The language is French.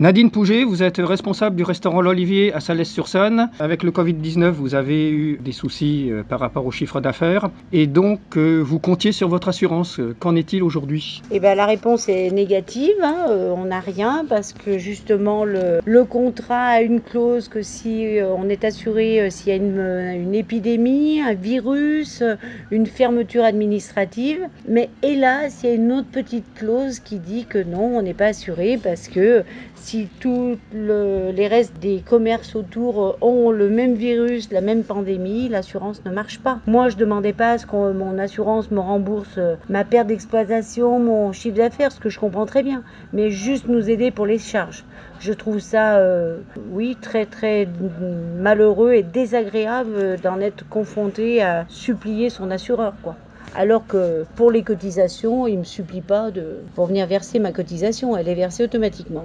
Nadine Pouget, vous êtes responsable du restaurant L'Olivier à Salès-sur-Saône. Avec le Covid-19, vous avez eu des soucis euh, par rapport au chiffre d'affaires et donc euh, vous comptiez sur votre assurance. Qu'en est-il aujourd'hui? Eh ben, la réponse est négative. hein. Euh, on n'a rien parce que justement le, contrat a une clause que si euh, on est assuré euh, s'il y a une, euh, une épidémie, un virus, euh, une fermeture administrative. Mais hélas, il y a une autre petite clause qui dit que non, on n'est pas assuré parce que si tous le- les restes des commerces autour euh, ont le même virus, la même pandémie, l'assurance ne marche pas. Moi, je demandais pas à ce que mon assurance me rembourse euh, ma perte d'exploitation, mon chiffre d'affaires, ce que je comprends très bien, mais juste nous aider pour les charges. Je trouve ça, euh, oui, très très malheureux et désagréable d'en être confronté à supplier son assureur, quoi. Alors que pour les cotisations, il me supplie pas de pour venir verser ma cotisation, elle est versée automatiquement.